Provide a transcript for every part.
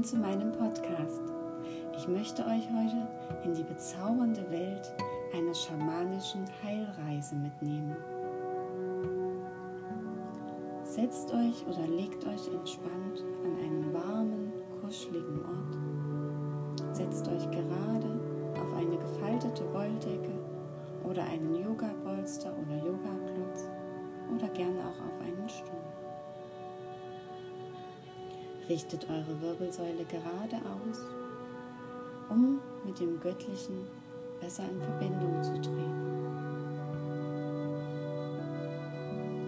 willkommen zu meinem Podcast. Ich möchte euch heute in die bezaubernde Welt einer schamanischen Heilreise mitnehmen. Setzt euch oder legt euch entspannt an einen warmen, kuscheligen Ort. Setzt euch gerade auf eine gefaltete Wolldecke oder einen Yoga-Bolster oder Yoga-Klotz oder gerne auch auf einen Stuhl. Richtet eure Wirbelsäule gerade aus, um mit dem Göttlichen besser in Verbindung zu treten.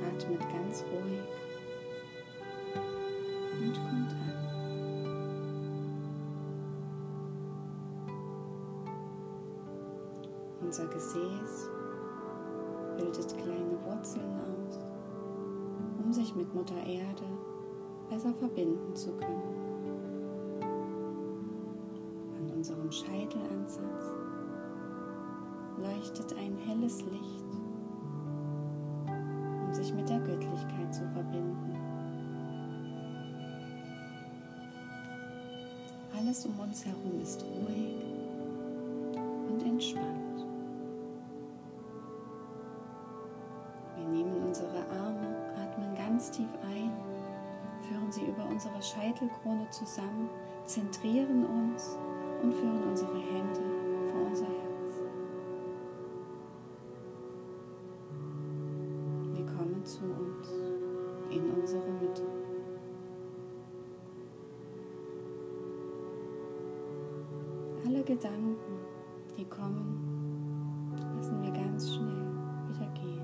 Atmet ganz ruhig und kommt an. Unser Gesäß bildet kleine Wurzeln aus, um sich mit Mutter Erde besser verbinden zu können. An unserem Scheitelansatz leuchtet ein helles Licht, um sich mit der Göttlichkeit zu verbinden. Alles um uns herum ist ruhig und entspannt. Wir nehmen unsere Arme, atmen ganz tief ein unsere Scheitelkrone zusammen, zentrieren uns und führen unsere Hände vor unser Herz. Wir kommen zu uns in unsere Mitte. Alle Gedanken, die kommen, lassen wir ganz schnell wieder gehen.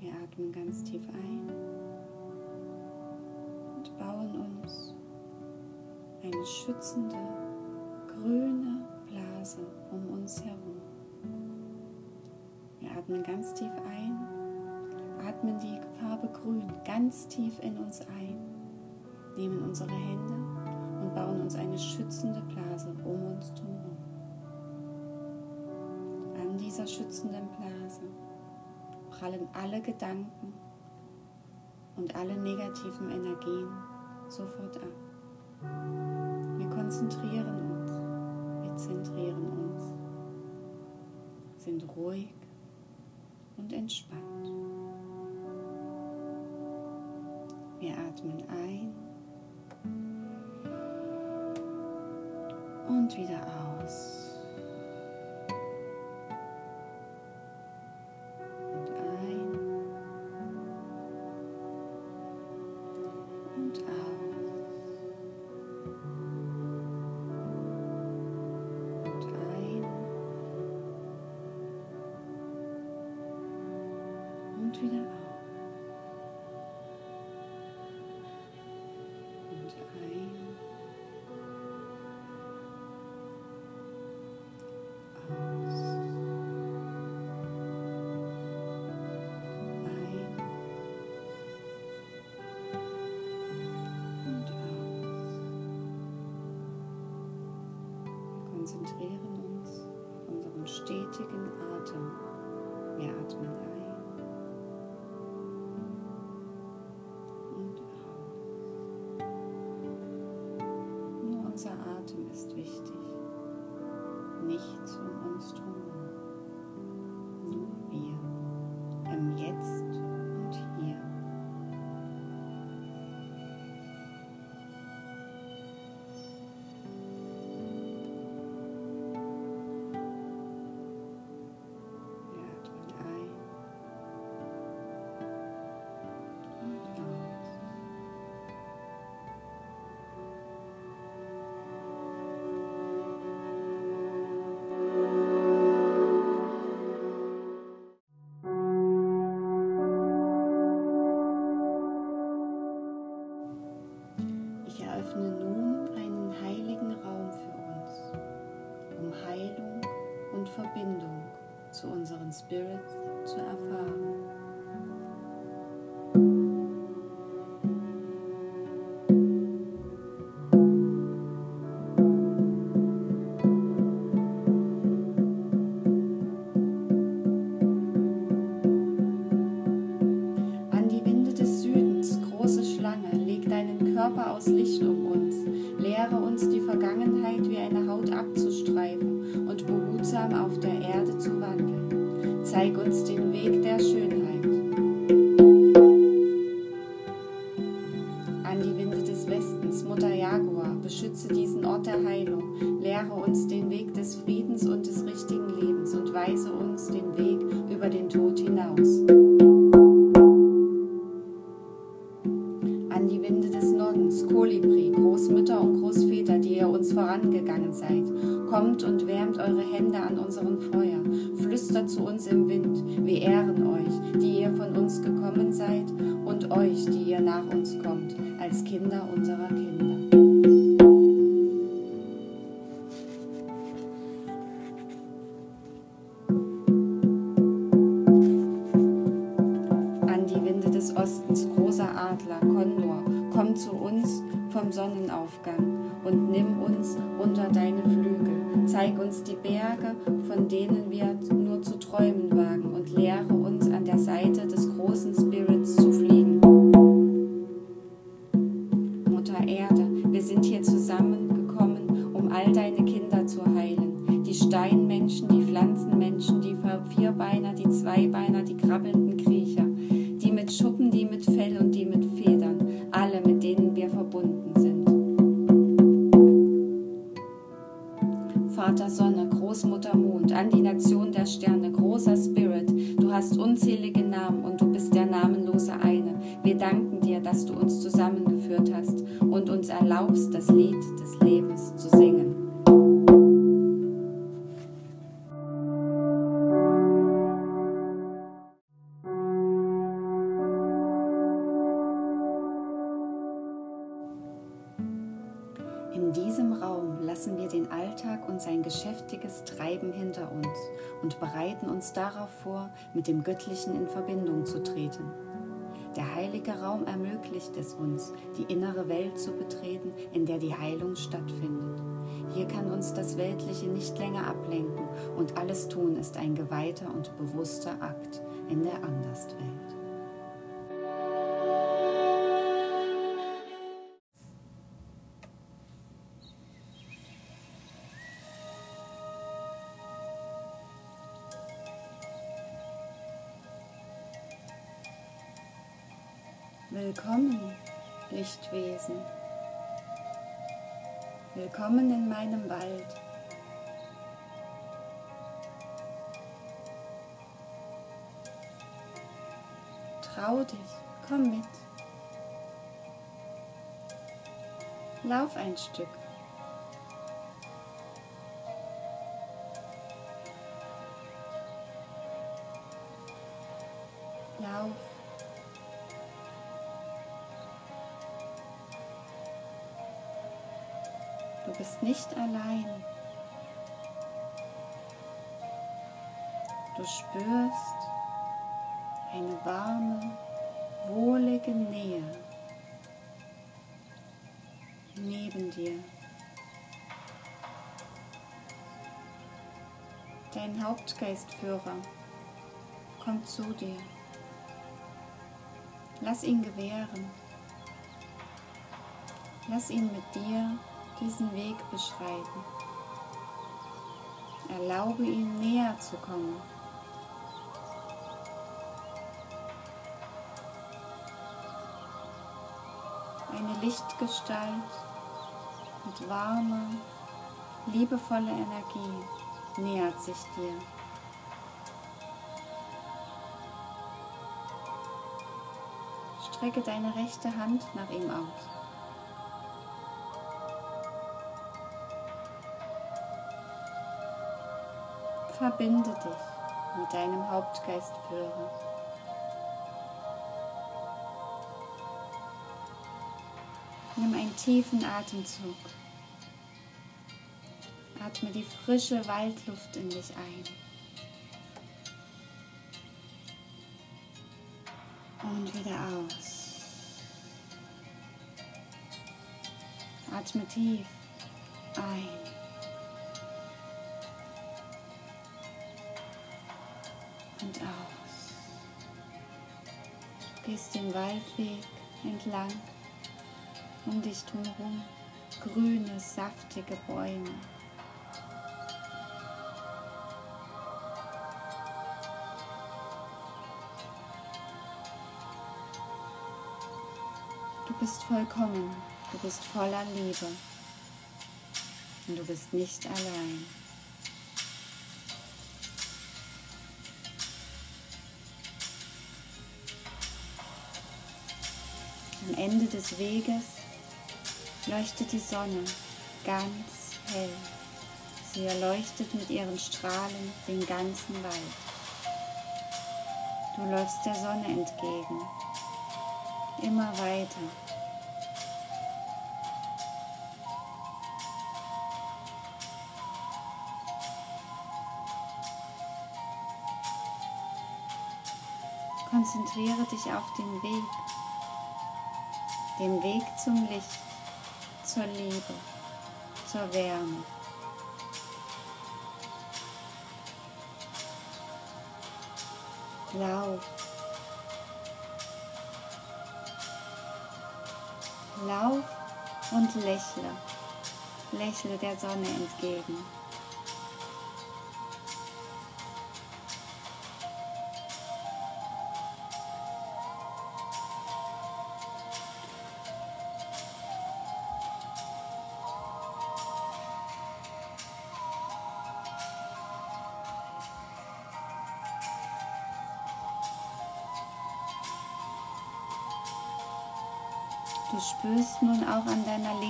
Wir atmen ganz tief ein und bauen uns eine schützende grüne Blase um uns herum. Wir atmen ganz tief ein, atmen die Farbe grün ganz tief in uns ein, nehmen unsere Hände und bauen uns eine schützende Blase um uns herum. An dieser schützenden Blase prallen alle Gedanken und alle negativen Energien sofort ab. Wir konzentrieren uns, wir zentrieren uns, sind ruhig und entspannt. Wir atmen ein und wieder aus. Stetigen Atem. Wir atmen ein. Unser Atem ist wichtig, nichts um uns herum, nur wir. Im Jetzt Spirit zu erfahren. An die Winde des Südens, große Schlange, leg deinen Körper aus Licht um uns, lehre uns die Vergangenheit wie eine Haut abzustreifen und behutsam auf der Erde zu wandeln zeig uns den Weg der Schönheit. Sonnenaufgang und nimm uns unter deine Flügel. Zeig uns die Berge, von denen wir nur zu träumen wagen und lehre uns an der Seite des großen Spirits zu fliegen. Mutter Erde, wir sind hier zusammengekommen, um all deine Kinder zu heilen. Die Steinmenschen, die Pflanzenmenschen, die Vierbeiner, die Zweibeiner, die krabbelnden Kriecher, die mit Schuppen, die mit Fell und die mit Mond, an die Nation der Sterne, großer Spirit, du hast unzählige Namen und du bist der namenlose eine. Wir danken dir, dass du uns zusammengeführt hast und uns erlaubst, das Lied des Raum lassen wir den Alltag und sein geschäftiges Treiben hinter uns und bereiten uns darauf vor, mit dem Göttlichen in Verbindung zu treten. Der heilige Raum ermöglicht es uns, die innere Welt zu betreten, in der die Heilung stattfindet. Hier kann uns das Weltliche nicht länger ablenken und alles Tun ist ein geweihter und bewusster Akt in der Anderswelt. Willkommen, Lichtwesen. Willkommen in meinem Wald. Trau dich, komm mit. Lauf ein Stück. Lauf. Du bist nicht allein. Du spürst eine warme, wohlige Nähe neben dir. Dein Hauptgeistführer kommt zu dir. Lass ihn gewähren. Lass ihn mit dir diesen Weg beschreiten. Erlaube ihm näher zu kommen. Eine Lichtgestalt mit warmer, liebevoller Energie nähert sich dir. Strecke deine rechte Hand nach ihm aus. Verbinde dich mit deinem Hauptgeistführer. Nimm einen tiefen Atemzug. Atme die frische Waldluft in dich ein. Und wieder aus. Atme tief ein. Waldweg entlang, um dich drumherum grüne, saftige Bäume. Du bist vollkommen, du bist voller Liebe und du bist nicht allein. Ende des Weges leuchtet die Sonne ganz hell. Sie erleuchtet mit ihren Strahlen den ganzen Wald. Du läufst der Sonne entgegen, immer weiter. Konzentriere dich auf den Weg, den Weg zum Licht, zur Liebe, zur Wärme. Lauf. Lauf und lächle. Lächle der Sonne entgegen.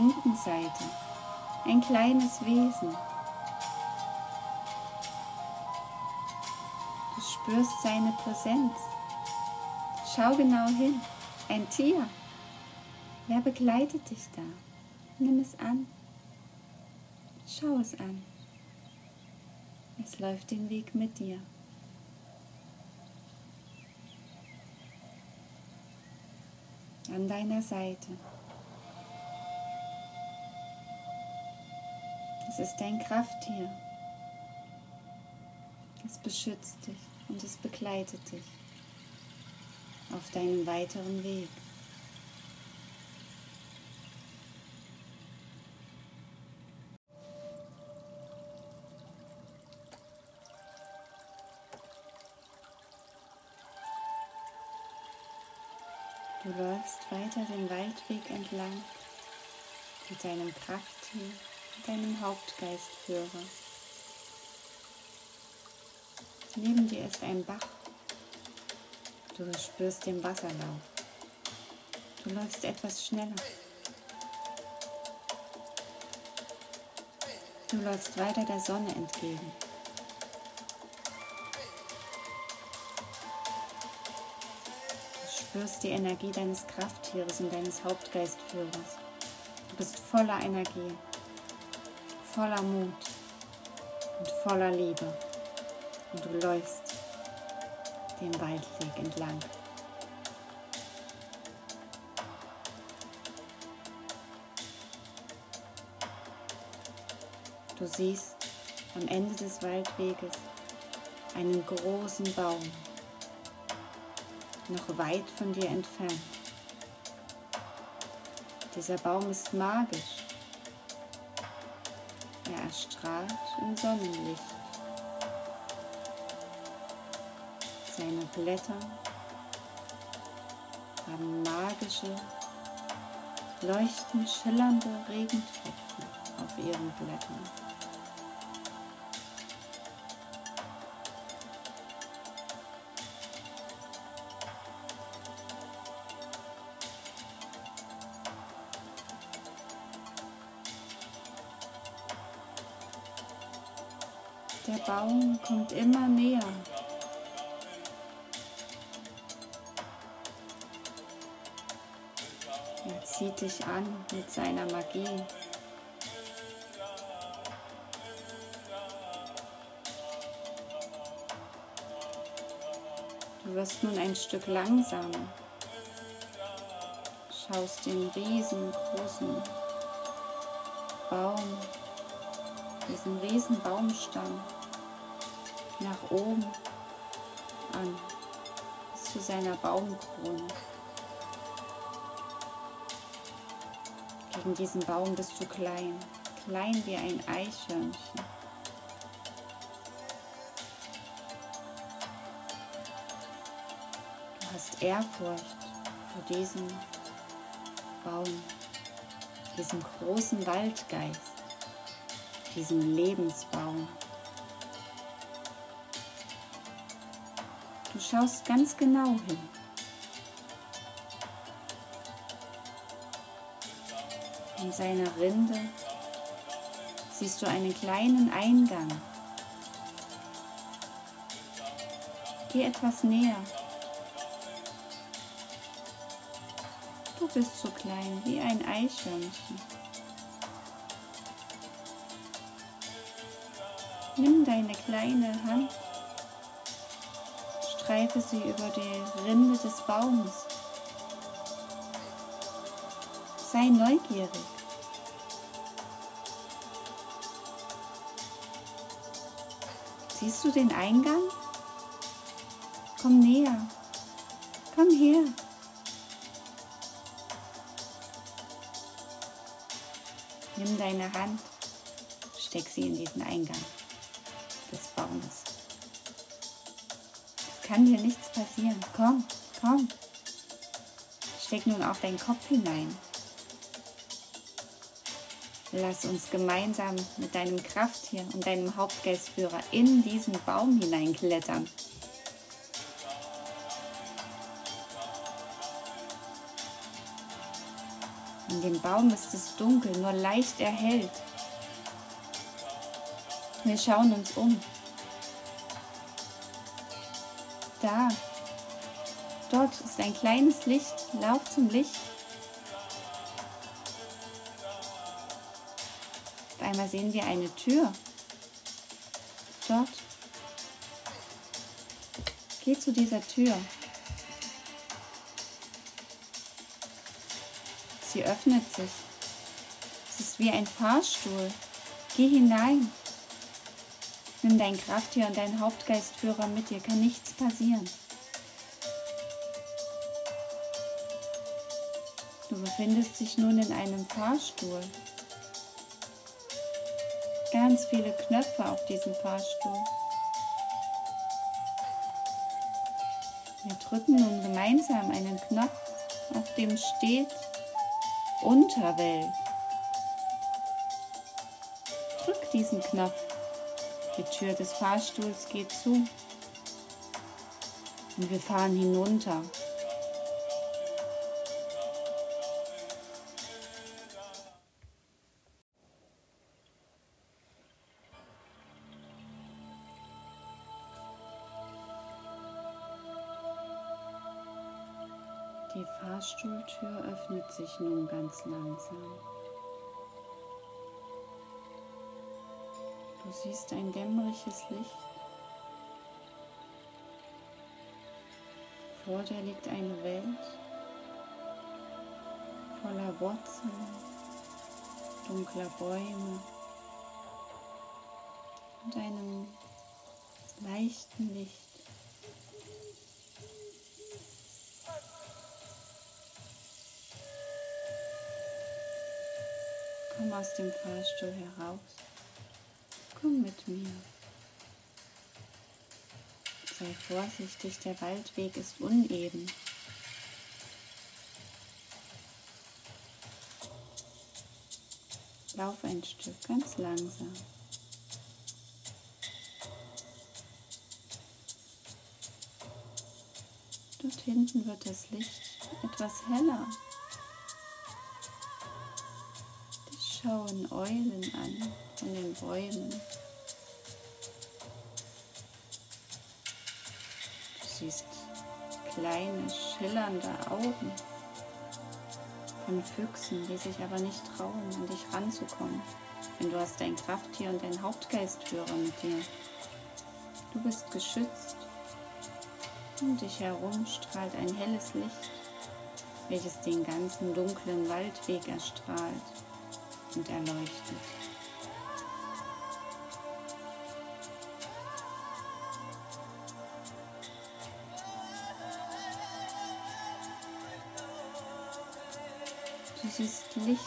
Linken Seite ein kleines Wesen. Du spürst seine Präsenz. Schau genau hin. Ein Tier. Wer begleitet dich da? Nimm es an. Schau es an. Es läuft den Weg mit dir. an deiner Seite. Ist dein Krafttier. Es beschützt dich und es begleitet dich auf deinem weiteren Weg. Du läufst weiter den Waldweg entlang mit deinem Krafttier, deinem Hauptgeistführer. Neben dir ist ein Bach. Du spürst den Wasserlauf. Du läufst etwas schneller. Du läufst weiter der Sonne entgegen. spürst die Energie deines Krafttieres und deines Hauptgeistführers. Du bist voller Energie, voller Mut und voller Liebe. Und du läufst den Waldweg entlang. Du siehst am Ende des Waldweges einen großen Baum noch weit von dir entfernt. Dieser Baum ist magisch. Erstrahlt im Sonnenlicht. Seine Blätter haben magische, leuchtend schillernde Regentropfen auf ihren Blättern. Der Baum kommt immer näher. Er zieht dich an mit seiner Magie. Du wirst nun ein Stück langsamer. Schaust den riesengroßen Baum, diesen riesen Baumstamm nach oben an, bis zu seiner Baumkrone. Gegen diesen Baum bist du klein, klein wie ein Eichhörnchen. Du hast Ehrfurcht vor diesem Baum, diesem großen Waldgeist, diesem Lebensbaum. Schaust ganz genau hin. In seiner Rinde siehst du einen kleinen Eingang. Geh etwas näher. Du bist so klein wie ein Eichhörnchen. Nimm deine kleine Hand, streife sie über die Rinde des Baumes. Sei neugierig. Siehst du den Eingang? Komm näher. Komm her. Nimm deine Hand, steck sie in diesen Eingang des Baumes. Kann dir nichts passieren. Komm, komm. Steck nun auch deinen Kopf hinein. Lass uns gemeinsam mit deinem Krafttier und deinem Hauptgeistführer in diesen Baum hineinklettern. In dem Baum ist es dunkel, nur leicht erhellt. Wir schauen uns um. Da, dort ist ein kleines Licht. Lauf zum Licht. Auf einmal sehen wir eine Tür. Dort. Geh zu dieser Tür. Sie öffnet sich. Es ist wie ein Fahrstuhl. Geh hinein. Nimm dein Krafttier und deinen Hauptgeistführer mit dir, kann nichts passieren. Du befindest dich nun in einem Fahrstuhl ganz viele Knöpfe auf diesem Fahrstuhl. Wir drücken nun gemeinsam einen Knopf, auf dem steht Unterwelt. Drück diesen Knopf. Die Tür des Fahrstuhls geht zu. Und wir fahren hinunter. Die Fahrstuhltür öffnet sich nun ganz langsam. Du siehst ein dämmeriges Licht. Vor dir liegt eine Welt voller Wurzeln, dunkler Bäume und einem leichten Licht. Komm aus dem Fahrstuhl heraus. Komm mit mir. Sei vorsichtig, der Waldweg ist uneben. Lauf ein Stück ganz langsam. Dort hinten wird das Licht etwas heller. Schauen Eulen an von den Bäumen. Du siehst kleine, schillernde Augen von Füchsen, die sich aber nicht trauen, an dich ranzukommen. Denn du hast dein Krafttier und deinen Hauptgeistführer mit dir. Du bist geschützt. Um dich herum strahlt ein helles Licht, welches den ganzen dunklen Waldweg erstrahlt und erleuchtet. Du siehst Licht,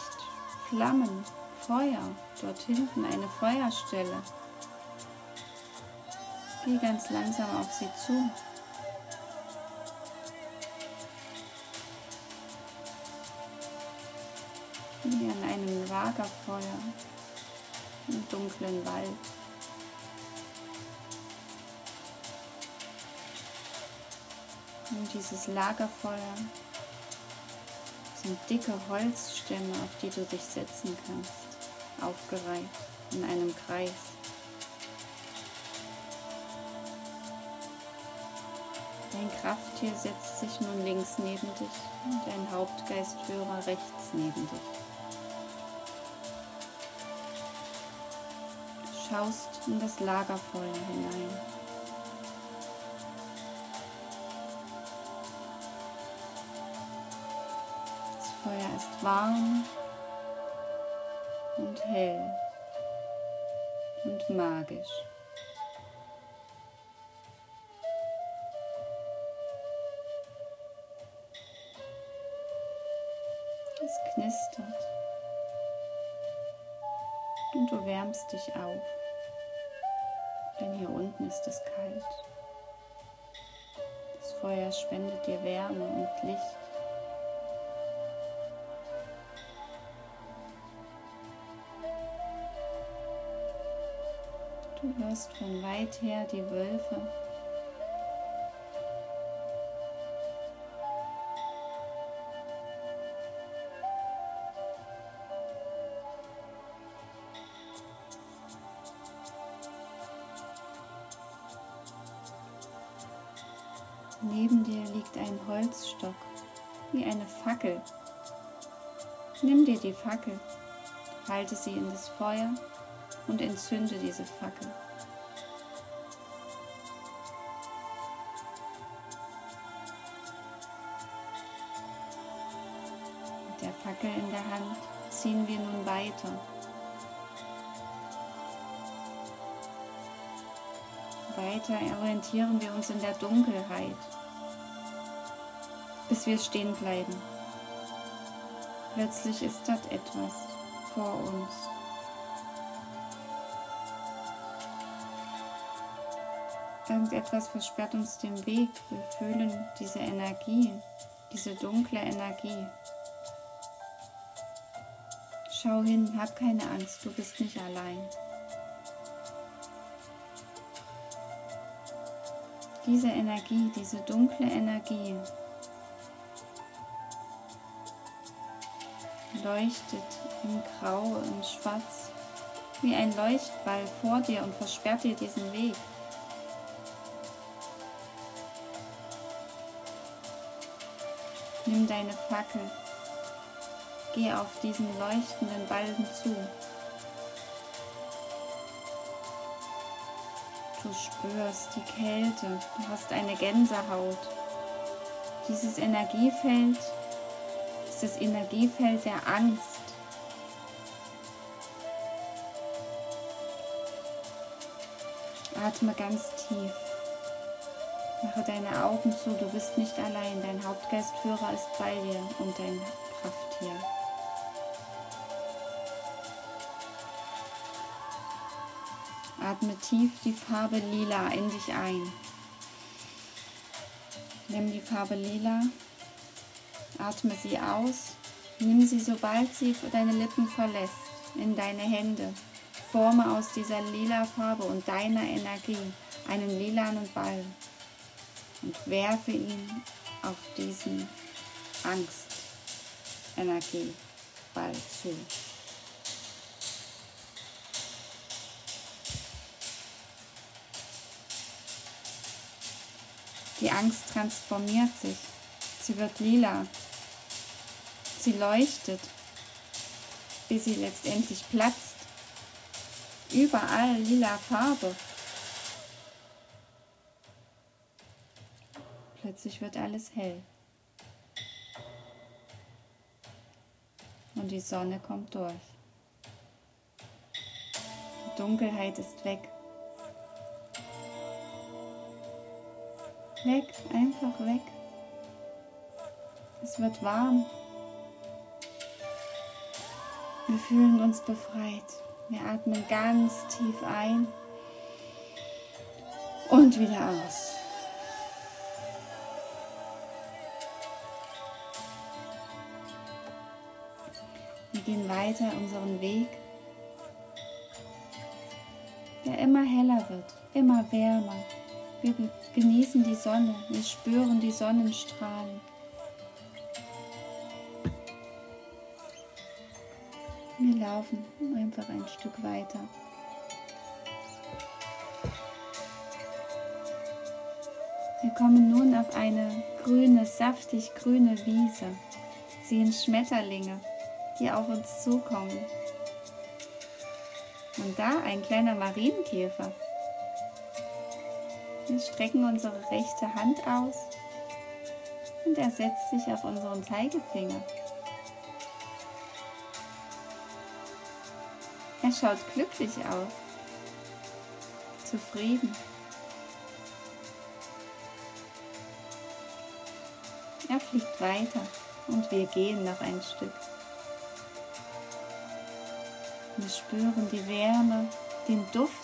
Flammen, Feuer, dort hinten eine Feuerstelle. Geh ganz langsam auf sie zu. Lagerfeuer im dunklen Wald. Und dieses Lagerfeuer sind dicke Holzstämme, auf die du dich setzen kannst, aufgereiht in einem Kreis. Dein Krafttier setzt sich nun links neben dich und dein Hauptgeistführer rechts neben dich. Schaust in das Lagerfeuer hinein. Das Feuer ist warm und hell und magisch. Ist es kalt. Das Feuer spendet dir Wärme und Licht. Du hörst von weit her die Wölfe Holzstock, wie eine Fackel. Nimm dir die Fackel, halte sie in das Feuer und entzünde diese Fackel. Mit der Fackel in der Hand ziehen wir nun weiter. Weiter orientieren wir uns in der Dunkelheit, bis wir stehen bleiben. Plötzlich ist dort etwas vor uns. Irgendetwas versperrt uns den Weg. Wir fühlen diese Energie, diese dunkle Energie. Schau hin, hab keine Angst, du bist nicht allein. Diese Energie, diese dunkle Energie leuchtet in Grau, in Schwarz, wie ein Leuchtball vor dir und versperrt dir diesen Weg. Nimm deine Fackel, geh auf diesen leuchtenden Balken zu. Du spürst die Kälte, du hast eine Gänsehaut. Dieses Energiefeld ist das Energiefeld der Angst. Atme ganz tief. Mache deine Augen zu, du bist nicht allein. Dein Hauptgeistführer ist bei dir und dein Krafttier. Atme tief die Farbe Lila in dich ein. Nimm die Farbe Lila, atme sie aus, nimm sie, sobald sie deine Lippen verlässt, in deine Hände. Forme aus dieser lila Farbe und deiner Energie einen lilanen Ball und werfe ihn auf diesen Angst-Energieball zu. Die Angst transformiert sich. Sie wird lila. Sie leuchtet, bis sie letztendlich platzt. Überall lila Farbe. Plötzlich wird alles hell. Und die Sonne kommt durch. Die Dunkelheit ist weg. Weg, einfach weg. Es wird warm. Wir fühlen uns befreit. Wir atmen ganz tief ein und wieder aus. Wir gehen weiter unseren Weg, der immer heller wird, immer wärmer. Wir genießen die Sonne, wir spüren die Sonnenstrahlen. Wir laufen einfach ein Stück weiter. Wir kommen nun auf eine grüne, saftig grüne Wiese, sehen Schmetterlinge, die auf uns zukommen. Und da ein kleiner Marienkäfer. Wir strecken unsere rechte Hand aus und er setzt sich auf unseren Zeigefinger. Schaut glücklich aus, zufrieden. Er fliegt weiter und wir gehen noch ein Stück. Wir spüren die Wärme, den Duft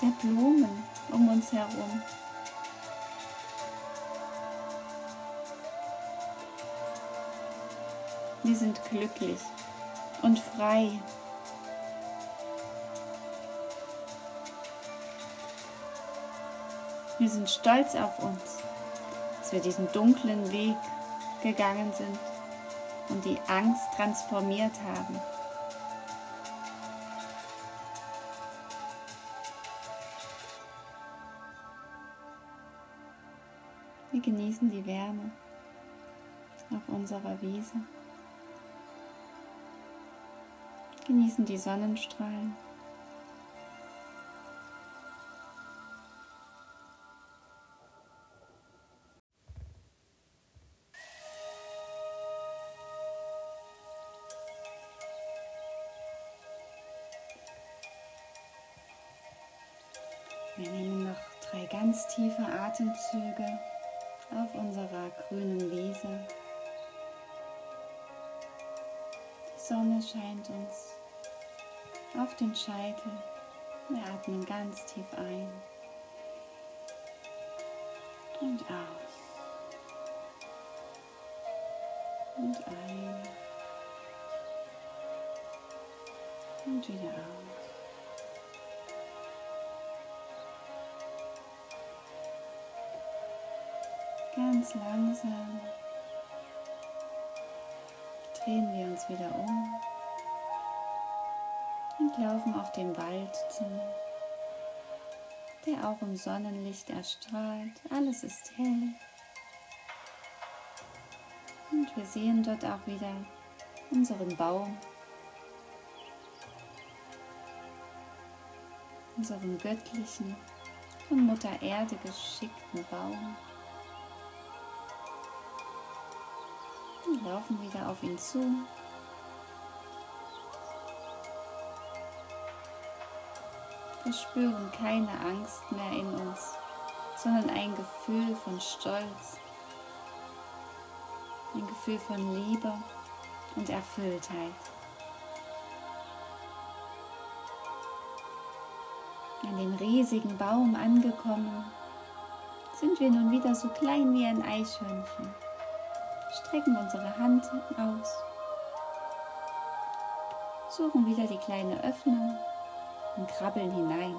der Blumen um uns herum. Wir sind glücklich und frei. Wir sind stolz auf uns, dass wir diesen dunklen Weg gegangen sind und die Angst transformiert haben. Wir genießen die Wärme auf unserer Wiese, genießen die Sonnenstrahlen. Atemzüge auf unserer grünen Wiese. Die Sonne scheint uns auf den Scheitel. Wir atmen ganz tief ein und aus. Und ein und wieder aus. Ganz langsam drehen wir uns wieder um und laufen auf den Wald zu, der auch im Sonnenlicht erstrahlt. Alles ist hell. Und wir sehen dort auch wieder unseren Baum, unseren göttlichen, von Mutter Erde geschickten Baum. Laufen wieder auf ihn zu. Wir spüren keine Angst mehr in uns, sondern ein Gefühl von Stolz, ein Gefühl von Liebe und Erfülltheit. An dem riesigen Baum angekommen, sind wir nun wieder so klein wie ein Eichhörnchen strecken unsere Hand aus, suchen wieder die kleine Öffnung und krabbeln hinein.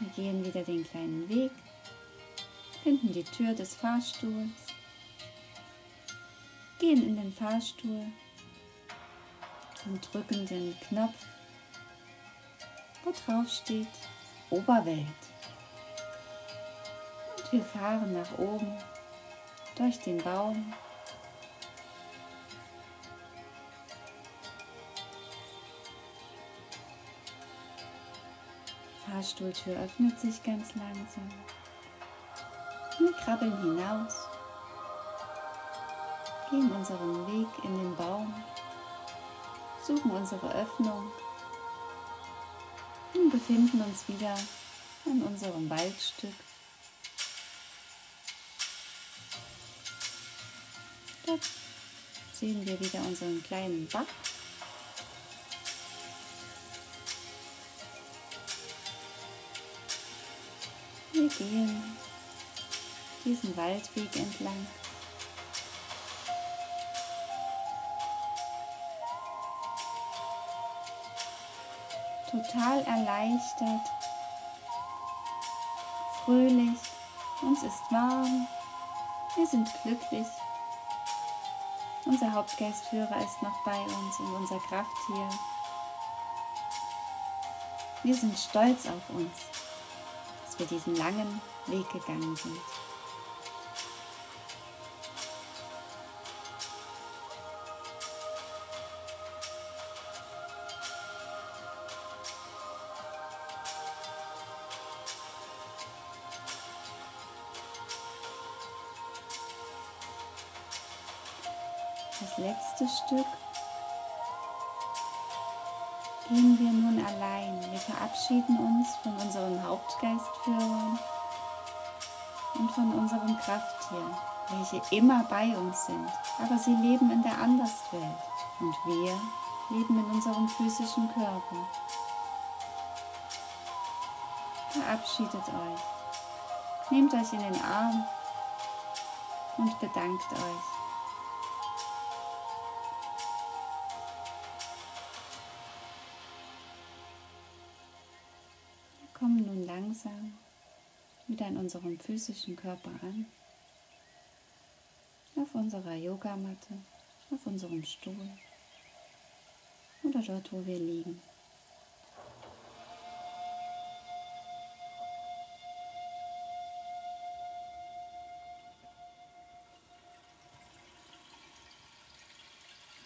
Wir gehen wieder den kleinen Weg, finden die Tür des Fahrstuhls, gehen in den Fahrstuhl und drücken den Knopf, wo drauf steht Oberwelt. Wir fahren nach oben durch den Baum. Fahrstuhltür öffnet sich ganz langsam. Wir krabbeln hinaus, gehen unseren Weg in den Baum, suchen unsere Öffnung und befinden uns wieder an unserem Waldstück. Seite sehen wir wieder unseren kleinen Bach. Wir gehen diesen Waldweg entlang. Total erleichtert, fröhlich, uns ist warm, wir sind glücklich. Unser Hauptgeistführer ist noch bei uns und unser Krafttier. Wir sind stolz auf uns, dass wir diesen langen Weg gegangen sind. Stück gehen wir nun allein. Wir verabschieden uns von unseren Hauptgeistführern und von unserem Krafttier, welche immer bei uns sind, aber sie leben in der Anderswelt und wir leben in unserem physischen Körper. Verabschiedet euch, nehmt euch in den Arm und bedankt euch. Kommen nun langsam wieder in unserem physischen Körper an, auf unserer Yogamatte, auf unserem Stuhl oder dort, wo wir liegen.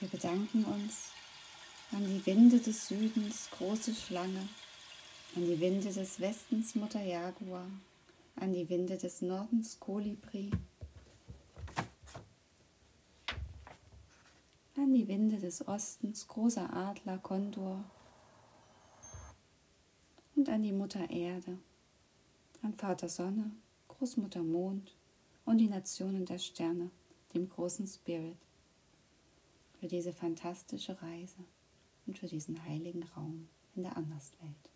Wir bedanken uns an die Winde des Südens, große Schlange, an die Winde des Westens Mutter Jaguar, an die Winde des Nordens Kolibri, an die Winde des Ostens großer Adler Kondor. Und an die Mutter Erde, an Vater Sonne, Großmutter Mond und die Nationen der Sterne, dem großen Spirit, für diese fantastische Reise und für diesen heiligen Raum in der Anderswelt.